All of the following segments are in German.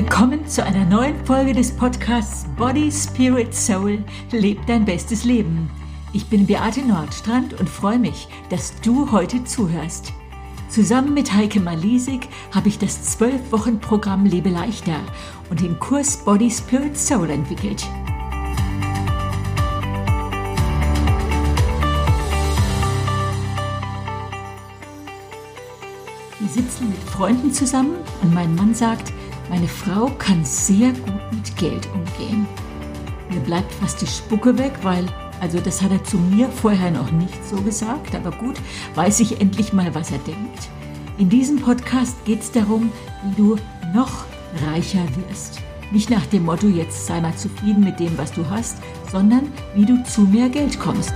Willkommen zu einer neuen Folge des Podcasts Body, Spirit, Soul. Leb dein bestes Leben. Ich bin Beate Nordstrand und freue mich, dass du heute zuhörst. Zusammen mit Heike Malisik habe ich das 12-Wochen-Programm Lebe leichter und den Kurs Body, Spirit, Soul entwickelt. Wir sitzen mit Freunden zusammen und mein Mann sagt, meine Frau kann sehr gut mit Geld umgehen. Mir bleibt fast die Spucke weg, weil, also das hat er zu mir vorher noch nicht so gesagt, aber gut, weiß ich endlich mal, was er denkt. In diesem Podcast geht es darum, wie du noch reicher wirst. Nicht nach dem Motto, jetzt sei mal zufrieden mit dem, was du hast, sondern wie du zu mehr Geld kommst.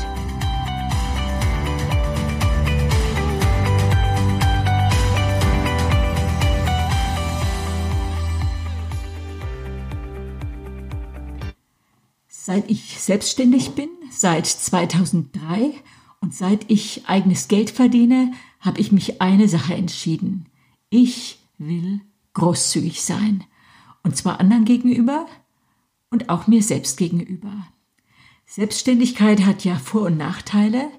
Seit ich selbstständig bin, seit 2003 und seit ich eigenes Geld verdiene, habe ich mich eine Sache entschieden. Ich will großzügig sein. Und zwar anderen gegenüber und auch mir selbst gegenüber. Selbstständigkeit hat ja Vor- und Nachteile.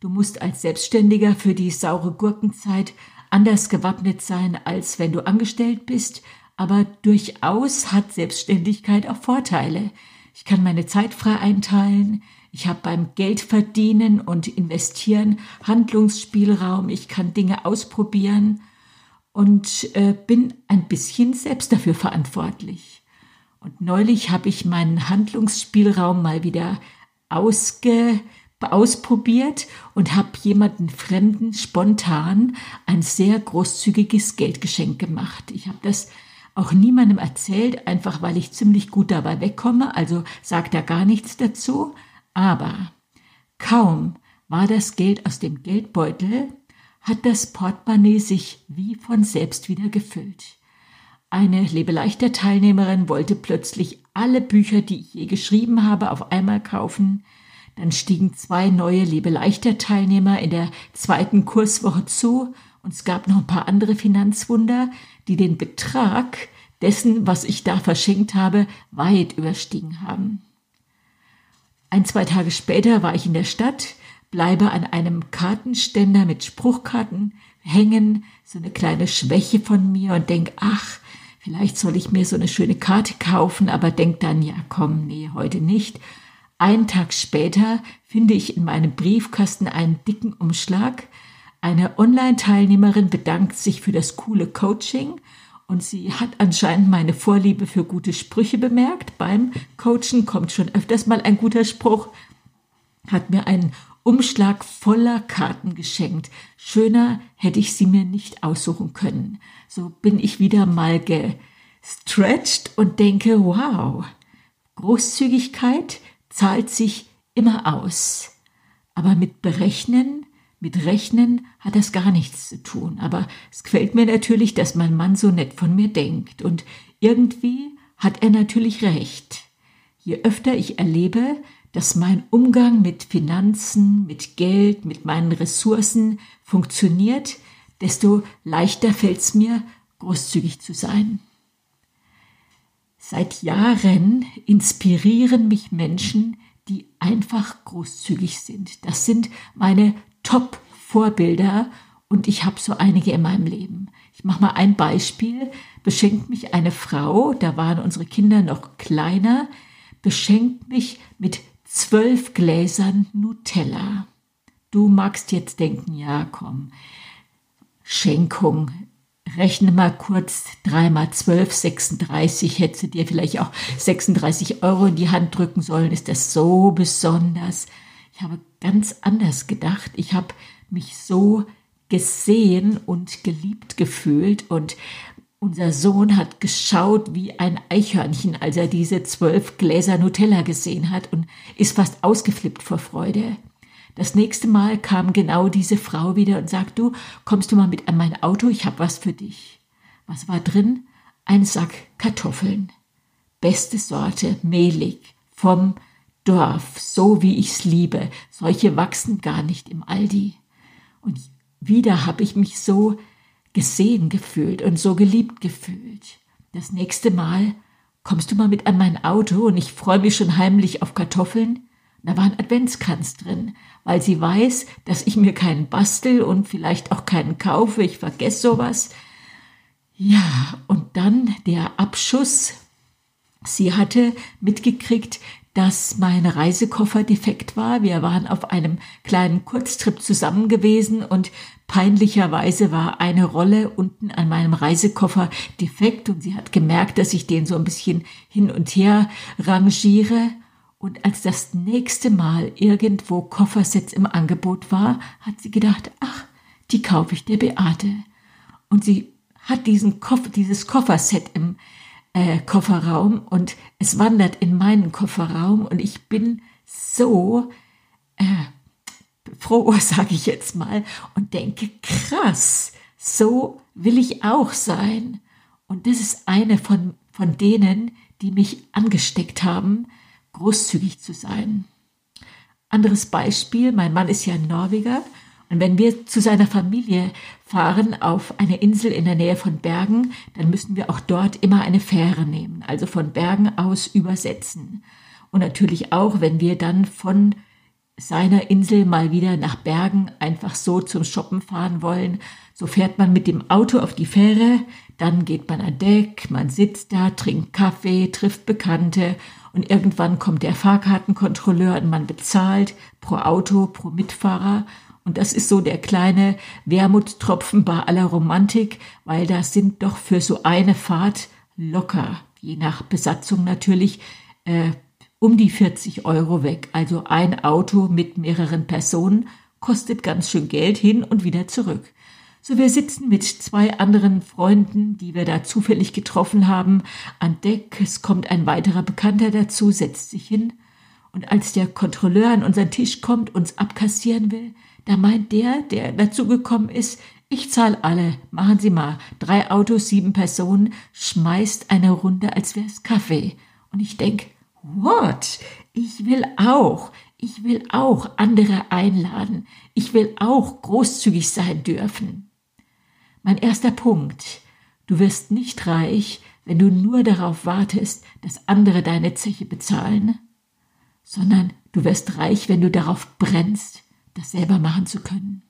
Du musst als Selbstständiger für die saure Gurkenzeit anders gewappnet sein, als wenn du angestellt bist, aber durchaus hat Selbstständigkeit auch Vorteile. Ich kann meine Zeit frei einteilen. Ich habe beim Geldverdienen und Investieren Handlungsspielraum. Ich kann Dinge ausprobieren und äh, bin ein bisschen selbst dafür verantwortlich. Und neulich habe ich meinen Handlungsspielraum mal wieder ausge, ausprobiert und habe jemanden Fremden spontan ein sehr großzügiges Geldgeschenk gemacht. Ich habe das auch niemandem erzählt, einfach weil ich ziemlich gut dabei wegkomme, also sagt er gar nichts dazu. Aber kaum war das Geld aus dem Geldbeutel, hat das Portemonnaie sich wie von selbst wieder gefüllt. Eine Lebeleichter Teilnehmerin wollte plötzlich alle Bücher, die ich je geschrieben habe, auf einmal kaufen. Dann stiegen zwei neue Lebeleichter Teilnehmer in der zweiten Kurswoche zu und es gab noch ein paar andere Finanzwunder, die den Betrag dessen, was ich da verschenkt habe, weit überstiegen haben. Ein, zwei Tage später war ich in der Stadt, bleibe an einem Kartenständer mit Spruchkarten hängen, so eine kleine Schwäche von mir und denk, ach, vielleicht soll ich mir so eine schöne Karte kaufen, aber denk dann, ja komm, nee, heute nicht. Einen Tag später finde ich in meinem Briefkasten einen dicken Umschlag, eine Online-Teilnehmerin bedankt sich für das coole Coaching und sie hat anscheinend meine Vorliebe für gute Sprüche bemerkt. Beim Coachen kommt schon öfters mal ein guter Spruch. Hat mir einen Umschlag voller Karten geschenkt. Schöner hätte ich sie mir nicht aussuchen können. So bin ich wieder mal gestretched und denke, wow, Großzügigkeit zahlt sich immer aus. Aber mit Berechnen mit Rechnen hat das gar nichts zu tun, aber es gefällt mir natürlich, dass mein Mann so nett von mir denkt und irgendwie hat er natürlich recht. Je öfter ich erlebe, dass mein Umgang mit Finanzen, mit Geld, mit meinen Ressourcen funktioniert, desto leichter fällt es mir, großzügig zu sein. Seit Jahren inspirieren mich Menschen, die einfach großzügig sind. Das sind meine Top-Vorbilder und ich habe so einige in meinem Leben. Ich mache mal ein Beispiel. Beschenkt mich eine Frau, da waren unsere Kinder noch kleiner, beschenkt mich mit zwölf Gläsern Nutella. Du magst jetzt denken, ja, komm, Schenkung, rechne mal kurz, drei mal zwölf, 36, hättest du dir vielleicht auch 36 Euro in die Hand drücken sollen, ist das so besonders? Ich habe ganz anders gedacht. Ich habe mich so gesehen und geliebt gefühlt und unser Sohn hat geschaut wie ein Eichhörnchen, als er diese zwölf Gläser Nutella gesehen hat und ist fast ausgeflippt vor Freude. Das nächste Mal kam genau diese Frau wieder und sagt, du, kommst du mal mit an mein Auto, ich habe was für dich. Was war drin? Ein Sack Kartoffeln. Beste Sorte, mehlig, vom Dorf, so wie ich's liebe. Solche wachsen gar nicht im Aldi. Und wieder habe ich mich so gesehen gefühlt und so geliebt gefühlt. das nächste Mal kommst du mal mit an mein Auto und ich freue mich schon heimlich auf Kartoffeln. Da war ein Adventskranz drin, weil sie weiß, dass ich mir keinen bastel und vielleicht auch keinen kaufe. Ich vergesse sowas. Ja, und dann der Abschuss. Sie hatte mitgekriegt, dass mein Reisekoffer defekt war. Wir waren auf einem kleinen Kurztrip zusammen gewesen und peinlicherweise war eine Rolle unten an meinem Reisekoffer defekt und sie hat gemerkt, dass ich den so ein bisschen hin und her rangiere. Und als das nächste Mal irgendwo Koffersets im Angebot war, hat sie gedacht, ach, die kaufe ich der Beate. Und sie hat diesen Koffer, dieses Kofferset im äh, Kofferraum und es wandert in meinen Kofferraum und ich bin so äh, froh, sage ich jetzt mal, und denke, krass, so will ich auch sein. Und das ist eine von, von denen, die mich angesteckt haben, großzügig zu sein. Anderes Beispiel, mein Mann ist ja ein Norweger und wenn wir zu seiner Familie fahren auf eine Insel in der Nähe von Bergen, dann müssen wir auch dort immer eine Fähre nehmen, also von Bergen aus übersetzen. Und natürlich auch, wenn wir dann von seiner Insel mal wieder nach Bergen einfach so zum Shoppen fahren wollen, so fährt man mit dem Auto auf die Fähre, dann geht man an Deck, man sitzt da, trinkt Kaffee, trifft Bekannte und irgendwann kommt der Fahrkartenkontrolleur und man bezahlt pro Auto, pro Mitfahrer und das ist so der kleine Wermutstropfen bei aller Romantik, weil da sind doch für so eine Fahrt locker, je nach Besatzung natürlich, äh, um die 40 Euro weg. Also ein Auto mit mehreren Personen kostet ganz schön Geld hin und wieder zurück. So, wir sitzen mit zwei anderen Freunden, die wir da zufällig getroffen haben, an Deck. Es kommt ein weiterer Bekannter dazu, setzt sich hin. Und als der Kontrolleur an unseren Tisch kommt, uns abkassieren will, da meint der, der dazugekommen ist, ich zahle alle, machen Sie mal, drei Autos, sieben Personen, schmeißt eine Runde, als wär's Kaffee. Und ich denk, what? Ich will auch, ich will auch andere einladen. Ich will auch großzügig sein dürfen. Mein erster Punkt. Du wirst nicht reich, wenn du nur darauf wartest, dass andere deine Zeche bezahlen, sondern du wirst reich, wenn du darauf brennst, das selber machen zu können.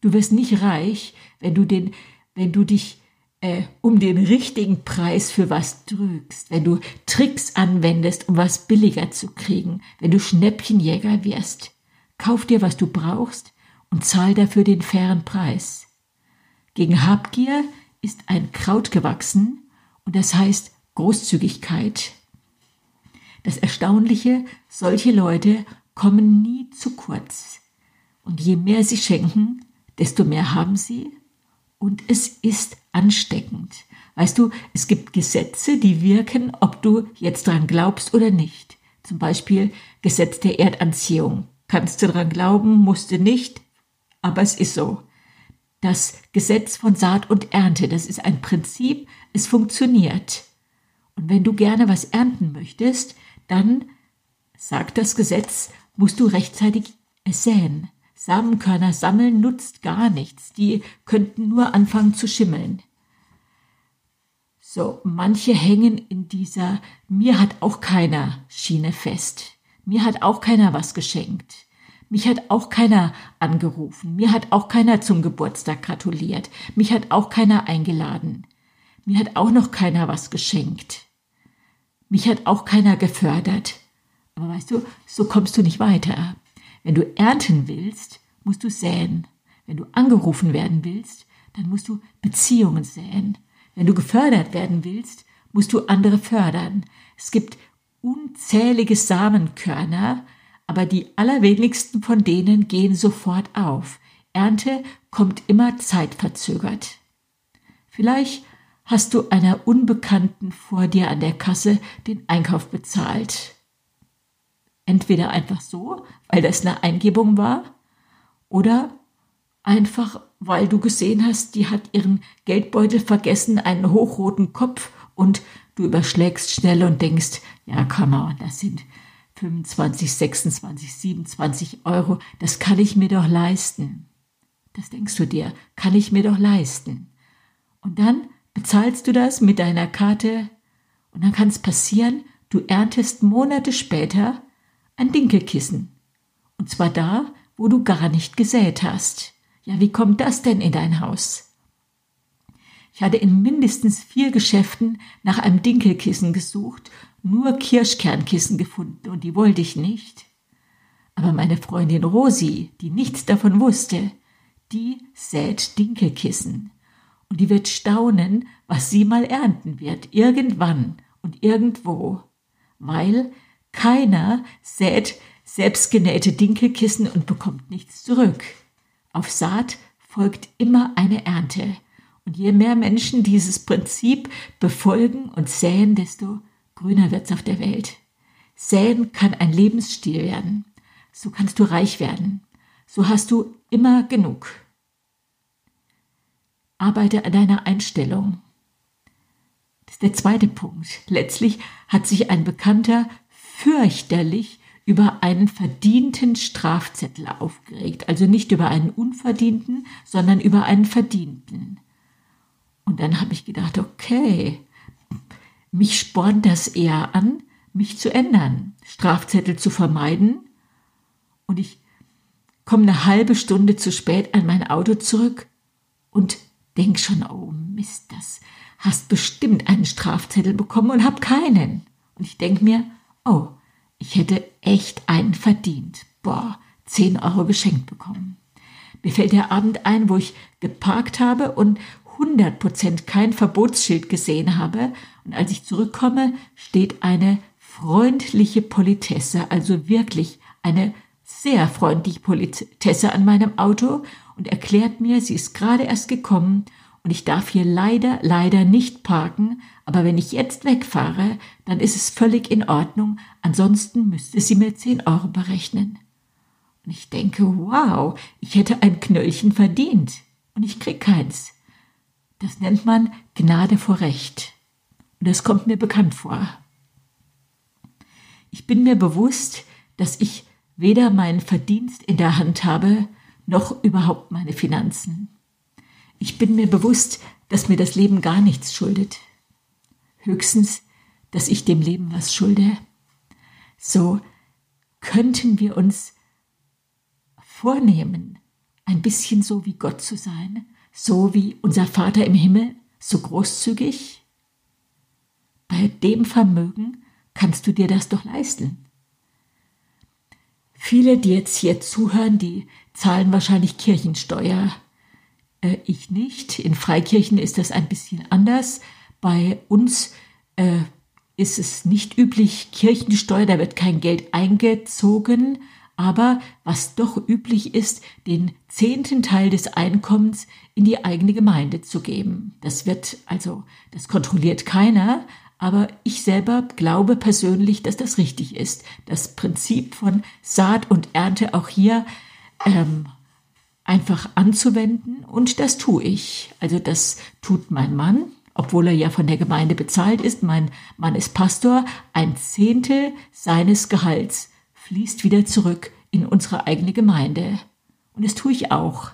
Du wirst nicht reich, wenn du den, wenn du dich äh, um den richtigen Preis für was drückst, wenn du Tricks anwendest, um was billiger zu kriegen, wenn du Schnäppchenjäger wirst. Kauf dir, was du brauchst und zahl dafür den fairen Preis. Gegen Habgier ist ein Kraut gewachsen und das heißt Großzügigkeit. Das Erstaunliche, solche Leute kommen nie zu kurz. Und je mehr sie schenken, desto mehr haben sie. Und es ist ansteckend. Weißt du, es gibt Gesetze, die wirken, ob du jetzt dran glaubst oder nicht. Zum Beispiel Gesetz der Erdanziehung. Kannst du dran glauben, musst du nicht, aber es ist so. Das Gesetz von Saat und Ernte, das ist ein Prinzip, es funktioniert. Und wenn du gerne was ernten möchtest, dann, sagt das Gesetz, musst du rechtzeitig säen. Samenkörner sammeln nutzt gar nichts. Die könnten nur anfangen zu schimmeln. So, manche hängen in dieser mir hat auch keiner Schiene fest. Mir hat auch keiner was geschenkt. Mich hat auch keiner angerufen. Mir hat auch keiner zum Geburtstag gratuliert. Mich hat auch keiner eingeladen. Mir hat auch noch keiner was geschenkt. Mich hat auch keiner gefördert. Aber weißt du, so kommst du nicht weiter. Wenn du ernten willst, musst du säen. Wenn du angerufen werden willst, dann musst du Beziehungen säen. Wenn du gefördert werden willst, musst du andere fördern. Es gibt unzählige Samenkörner, aber die allerwenigsten von denen gehen sofort auf. Ernte kommt immer zeitverzögert. Vielleicht hast du einer Unbekannten vor dir an der Kasse den Einkauf bezahlt. Entweder einfach so, weil das eine Eingebung war, oder einfach, weil du gesehen hast, die hat ihren Geldbeutel vergessen, einen hochroten Kopf und du überschlägst schnell und denkst, ja, come on, das sind 25, 26, 27 Euro, das kann ich mir doch leisten. Das denkst du dir, kann ich mir doch leisten. Und dann bezahlst du das mit deiner Karte und dann kann es passieren, du erntest Monate später ein Dinkelkissen. Und zwar da, wo du gar nicht gesät hast. Ja, wie kommt das denn in dein Haus? Ich hatte in mindestens vier Geschäften nach einem Dinkelkissen gesucht, nur Kirschkernkissen gefunden und die wollte ich nicht. Aber meine Freundin Rosi, die nichts davon wusste, die sät Dinkelkissen. Und die wird staunen, was sie mal ernten wird, irgendwann und irgendwo. Weil keiner sät selbstgenähte Dinkelkissen und bekommt nichts zurück. Auf Saat folgt immer eine Ernte. Und je mehr Menschen dieses Prinzip befolgen und säen, desto grüner wird's auf der Welt. Säen kann ein Lebensstil werden. So kannst du reich werden. So hast du immer genug. Arbeite an deiner Einstellung. Das ist der zweite Punkt. Letztlich hat sich ein Bekannter fürchterlich über einen verdienten Strafzettel aufgeregt. Also nicht über einen unverdienten, sondern über einen verdienten. Und dann habe ich gedacht, okay, mich spornt das eher an, mich zu ändern, Strafzettel zu vermeiden. Und ich komme eine halbe Stunde zu spät an mein Auto zurück und denk schon, oh Mist, das hast bestimmt einen Strafzettel bekommen und hab keinen. Und ich denk mir, oh, ich hätte echt einen verdient. Boah, zehn Euro geschenkt bekommen. Mir fällt der Abend ein, wo ich geparkt habe und 100 Prozent kein Verbotsschild gesehen habe. Und als ich zurückkomme, steht eine freundliche Politesse, also wirklich eine sehr freundliche Politesse an meinem Auto und erklärt mir, sie ist gerade erst gekommen und ich darf hier leider, leider nicht parken, aber wenn ich jetzt wegfahre, dann ist es völlig in Ordnung, ansonsten müsste sie mir 10 Euro berechnen. Und ich denke, wow, ich hätte ein Knöllchen verdient und ich krieg keins. Das nennt man Gnade vor Recht. Und das kommt mir bekannt vor. Ich bin mir bewusst, dass ich weder meinen Verdienst in der Hand habe, noch überhaupt meine Finanzen. Ich bin mir bewusst, dass mir das Leben gar nichts schuldet. Höchstens, dass ich dem Leben was schulde. So könnten wir uns vornehmen, ein bisschen so wie Gott zu sein, so wie unser Vater im Himmel, so großzügig? Bei dem Vermögen kannst du dir das doch leisten. Viele, die jetzt hier zuhören, die zahlen wahrscheinlich Kirchensteuer. Äh, ich nicht. In Freikirchen ist das ein bisschen anders. Bei uns äh, ist es nicht üblich, Kirchensteuer, da wird kein Geld eingezogen. Aber was doch üblich ist, den zehnten Teil des Einkommens in die eigene Gemeinde zu geben. Das wird also, das kontrolliert keiner, aber ich selber glaube persönlich, dass das richtig ist. Das Prinzip von Saat und Ernte auch hier ähm, einfach anzuwenden und das tue ich. Also das tut mein Mann, obwohl er ja von der Gemeinde bezahlt ist. Mein Mann ist Pastor. Ein Zehntel seines Gehalts fließt wieder zurück in unsere eigene Gemeinde. Und das tue ich auch.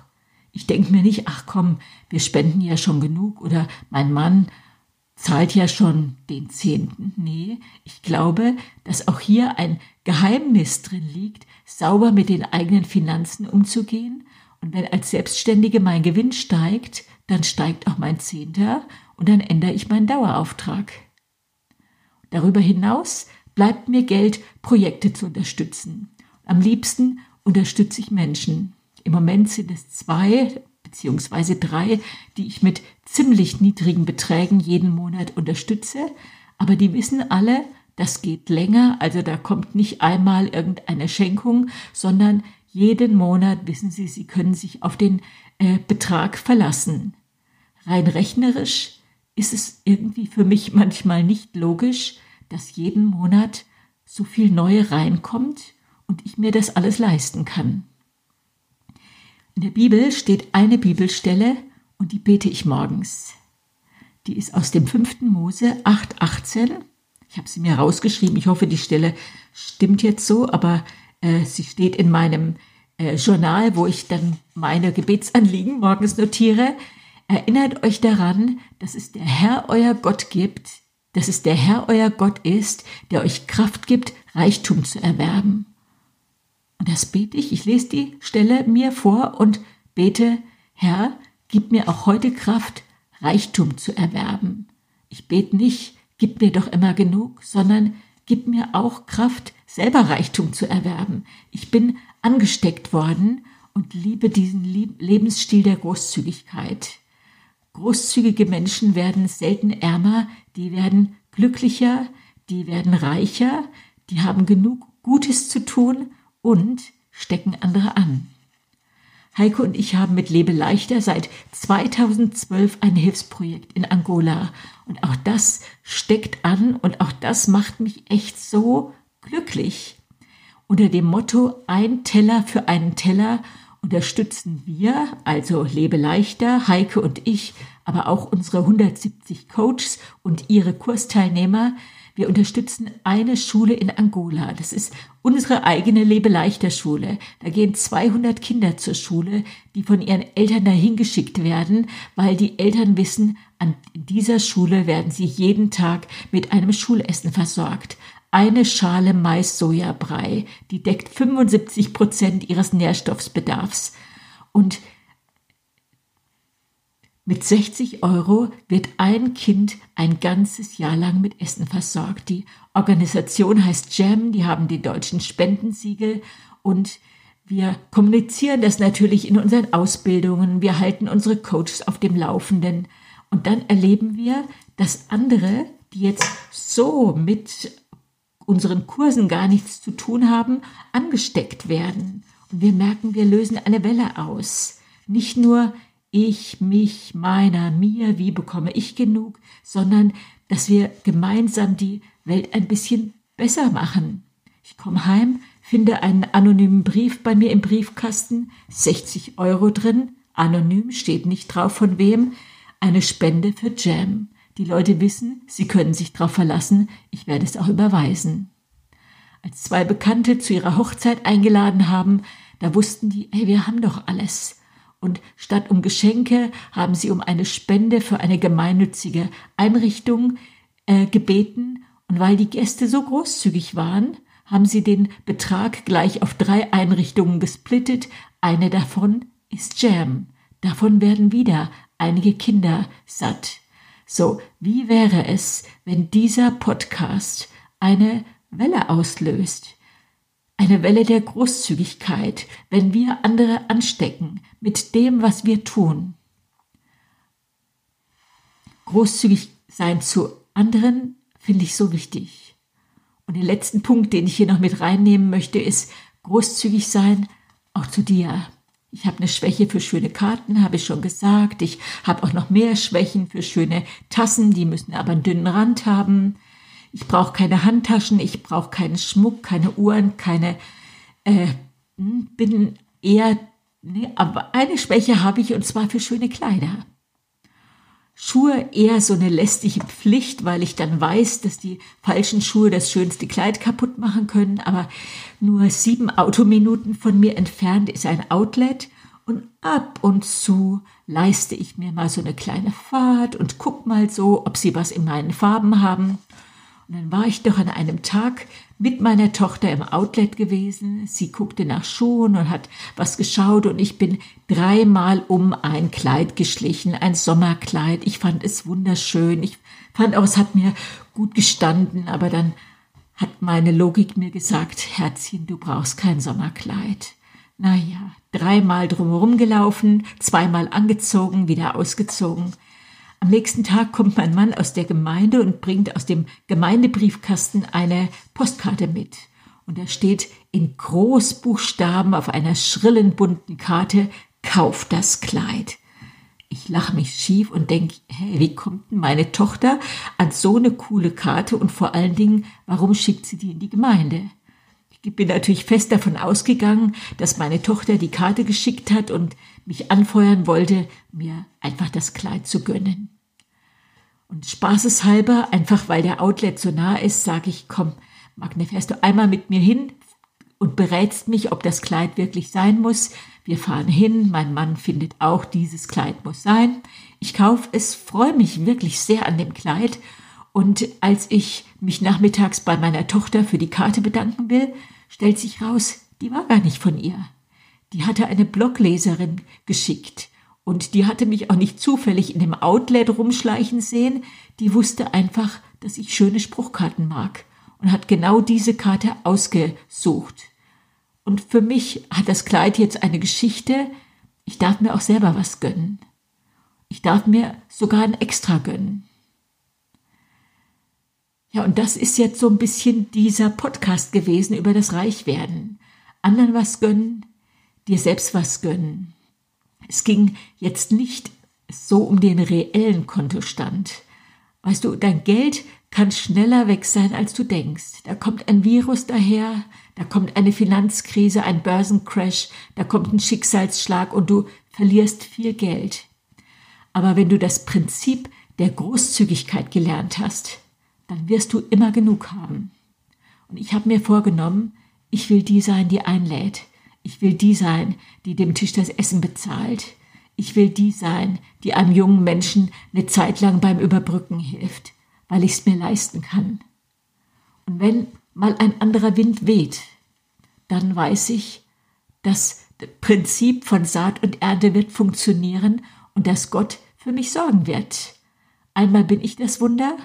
Ich denke mir nicht, ach komm, wir spenden ja schon genug oder mein Mann zahlt ja schon den Zehnten. Nee, ich glaube, dass auch hier ein Geheimnis drin liegt, sauber mit den eigenen Finanzen umzugehen. Und wenn als Selbstständige mein Gewinn steigt, dann steigt auch mein Zehnter und dann ändere ich meinen Dauerauftrag. Darüber hinaus bleibt mir Geld, Projekte zu unterstützen. Am liebsten unterstütze ich Menschen. Im Moment sind es zwei, beziehungsweise drei, die ich mit ziemlich niedrigen Beträgen jeden Monat unterstütze. Aber die wissen alle, das geht länger, also da kommt nicht einmal irgendeine Schenkung, sondern jeden Monat wissen sie, sie können sich auf den äh, Betrag verlassen. Rein rechnerisch ist es irgendwie für mich manchmal nicht logisch, dass jeden Monat so viel Neue reinkommt und ich mir das alles leisten kann. In der Bibel steht eine Bibelstelle und die bete ich morgens. Die ist aus dem 5. Mose 8,18. Ich habe sie mir rausgeschrieben. Ich hoffe, die Stelle stimmt jetzt so, aber äh, sie steht in meinem äh, Journal, wo ich dann meine Gebetsanliegen morgens notiere. Erinnert euch daran, dass es der Herr euer Gott gibt, dass es der Herr euer Gott ist, der euch Kraft gibt, Reichtum zu erwerben. Und das bete ich. Ich lese die Stelle mir vor und bete, Herr, gib mir auch heute Kraft, Reichtum zu erwerben. Ich bete nicht, gib mir doch immer genug, sondern gib mir auch Kraft, selber Reichtum zu erwerben. Ich bin angesteckt worden und liebe diesen Lebensstil der Großzügigkeit. Großzügige Menschen werden selten ärmer, die werden glücklicher, die werden reicher, die haben genug Gutes zu tun und stecken andere an. Heiko und ich haben mit Lebe leichter seit 2012 ein Hilfsprojekt in Angola. Und auch das steckt an und auch das macht mich echt so glücklich. Unter dem Motto Ein Teller für einen Teller unterstützen wir, also Lebe leichter, Heike und ich, aber auch unsere 170 Coaches und ihre Kursteilnehmer. Wir unterstützen eine Schule in Angola. Das ist unsere eigene Lebe leichter Schule. Da gehen 200 Kinder zur Schule, die von ihren Eltern dahin geschickt werden, weil die Eltern wissen, an dieser Schule werden sie jeden Tag mit einem Schulessen versorgt eine Schale Mais-Sojabrei, die deckt 75 Prozent ihres Nährstoffbedarfs. Und mit 60 Euro wird ein Kind ein ganzes Jahr lang mit Essen versorgt. Die Organisation heißt JAM, die haben den deutschen Spendensiegel und wir kommunizieren das natürlich in unseren Ausbildungen. Wir halten unsere Coaches auf dem Laufenden. Und dann erleben wir, dass andere, die jetzt so mit unseren Kursen gar nichts zu tun haben, angesteckt werden. Und wir merken, wir lösen eine Welle aus. Nicht nur ich, mich, meiner, mir, wie bekomme ich genug, sondern dass wir gemeinsam die Welt ein bisschen besser machen. Ich komme heim, finde einen anonymen Brief bei mir im Briefkasten, 60 Euro drin, anonym, steht nicht drauf von wem, eine Spende für Jam. Die Leute wissen, sie können sich darauf verlassen, ich werde es auch überweisen. Als zwei Bekannte zu ihrer Hochzeit eingeladen haben, da wussten die, hey, wir haben doch alles. Und statt um Geschenke haben sie um eine Spende für eine gemeinnützige Einrichtung äh, gebeten. Und weil die Gäste so großzügig waren, haben sie den Betrag gleich auf drei Einrichtungen gesplittet. Eine davon ist Jam. Davon werden wieder einige Kinder satt. So, wie wäre es, wenn dieser Podcast eine Welle auslöst? Eine Welle der Großzügigkeit, wenn wir andere anstecken mit dem, was wir tun. Großzügig sein zu anderen finde ich so wichtig. Und den letzten Punkt, den ich hier noch mit reinnehmen möchte, ist großzügig sein auch zu dir. Ich habe eine Schwäche für schöne Karten, habe ich schon gesagt. Ich habe auch noch mehr Schwächen für schöne Tassen, die müssen aber einen dünnen Rand haben. Ich brauche keine Handtaschen, ich brauche keinen Schmuck, keine Uhren, keine. Äh, hm, bin eher. Nee, aber eine Schwäche habe ich und zwar für schöne Kleider. Schuhe eher so eine lästige Pflicht, weil ich dann weiß, dass die falschen Schuhe das schönste Kleid kaputt machen können. Aber nur sieben Autominuten von mir entfernt ist ein Outlet und ab und zu leiste ich mir mal so eine kleine Fahrt und guck mal so, ob sie was in meinen Farben haben. Und dann war ich doch an einem Tag mit meiner Tochter im Outlet gewesen. Sie guckte nach Schuhen und hat was geschaut und ich bin dreimal um ein Kleid geschlichen, ein Sommerkleid. Ich fand es wunderschön. Ich fand auch, es hat mir gut gestanden, aber dann hat meine Logik mir gesagt, Herzchen, du brauchst kein Sommerkleid. Naja, dreimal drumherum gelaufen, zweimal angezogen, wieder ausgezogen. Am nächsten Tag kommt mein Mann aus der Gemeinde und bringt aus dem Gemeindebriefkasten eine Postkarte mit. Und da steht in Großbuchstaben auf einer schrillen bunten Karte, Kauf das Kleid. Ich lache mich schief und denke, hey, wie kommt denn meine Tochter an so eine coole Karte und vor allen Dingen, warum schickt sie die in die Gemeinde? Ich bin natürlich fest davon ausgegangen, dass meine Tochter die Karte geschickt hat und mich anfeuern wollte, mir einfach das Kleid zu gönnen. Und spaßeshalber, einfach weil der Outlet so nah ist, sage ich, komm, Magne, fährst du einmal mit mir hin, und berätst mich, ob das Kleid wirklich sein muss. Wir fahren hin, mein Mann findet auch, dieses Kleid muss sein. Ich kaufe es, freue mich wirklich sehr an dem Kleid. Und als ich mich nachmittags bei meiner Tochter für die Karte bedanken will, stellt sich raus, die war gar nicht von ihr. Die hatte eine Blogleserin geschickt. Und die hatte mich auch nicht zufällig in dem Outlet rumschleichen sehen. Die wusste einfach, dass ich schöne Spruchkarten mag und hat genau diese Karte ausgesucht. Und für mich hat das Kleid jetzt eine Geschichte. Ich darf mir auch selber was gönnen. Ich darf mir sogar ein Extra gönnen. Ja, und das ist jetzt so ein bisschen dieser Podcast gewesen über das Reichwerden. Anderen was gönnen, dir selbst was gönnen. Es ging jetzt nicht so um den reellen Kontostand. Weißt du, dein Geld kann schneller weg sein, als du denkst. Da kommt ein Virus daher, da kommt eine Finanzkrise, ein Börsencrash, da kommt ein Schicksalsschlag und du verlierst viel Geld. Aber wenn du das Prinzip der Großzügigkeit gelernt hast, dann wirst du immer genug haben. Und ich habe mir vorgenommen, ich will die sein, die einlädt. Ich will die sein, die dem Tisch das Essen bezahlt. Ich will die sein, die einem jungen Menschen eine Zeit lang beim Überbrücken hilft, weil ich es mir leisten kann. Und wenn mal ein anderer Wind weht, dann weiß ich, das Prinzip von Saat und Ernte wird funktionieren und dass Gott für mich sorgen wird. Einmal bin ich das Wunder,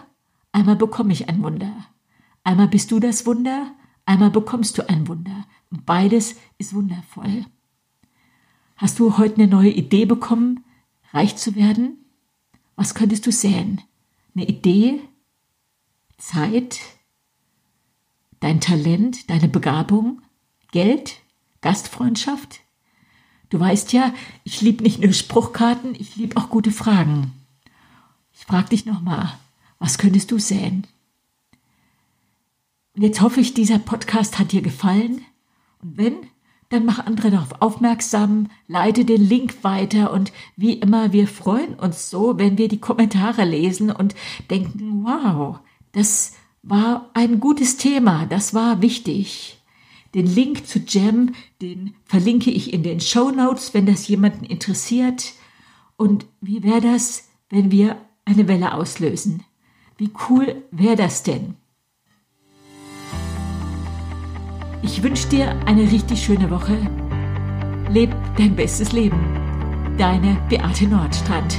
einmal bekomme ich ein Wunder. Einmal bist du das Wunder, einmal bekommst du ein Wunder. Und beides ist wundervoll. Hast du heute eine neue Idee bekommen, reich zu werden? Was könntest du säen? Eine Idee? Zeit? Dein Talent? Deine Begabung? Geld? Gastfreundschaft? Du weißt ja, ich liebe nicht nur Spruchkarten, ich liebe auch gute Fragen. Ich frage dich nochmal, was könntest du säen? Und jetzt hoffe ich, dieser Podcast hat dir gefallen. Und wenn, dann mach andere darauf aufmerksam, leite den Link weiter und wie immer, wir freuen uns so, wenn wir die Kommentare lesen und denken, wow, das war ein gutes Thema, das war wichtig. Den Link zu Jam, den verlinke ich in den Show Notes, wenn das jemanden interessiert. Und wie wäre das, wenn wir eine Welle auslösen? Wie cool wäre das denn? Ich wünsche dir eine richtig schöne Woche. Leb dein bestes Leben. Deine Beate Nordstrand.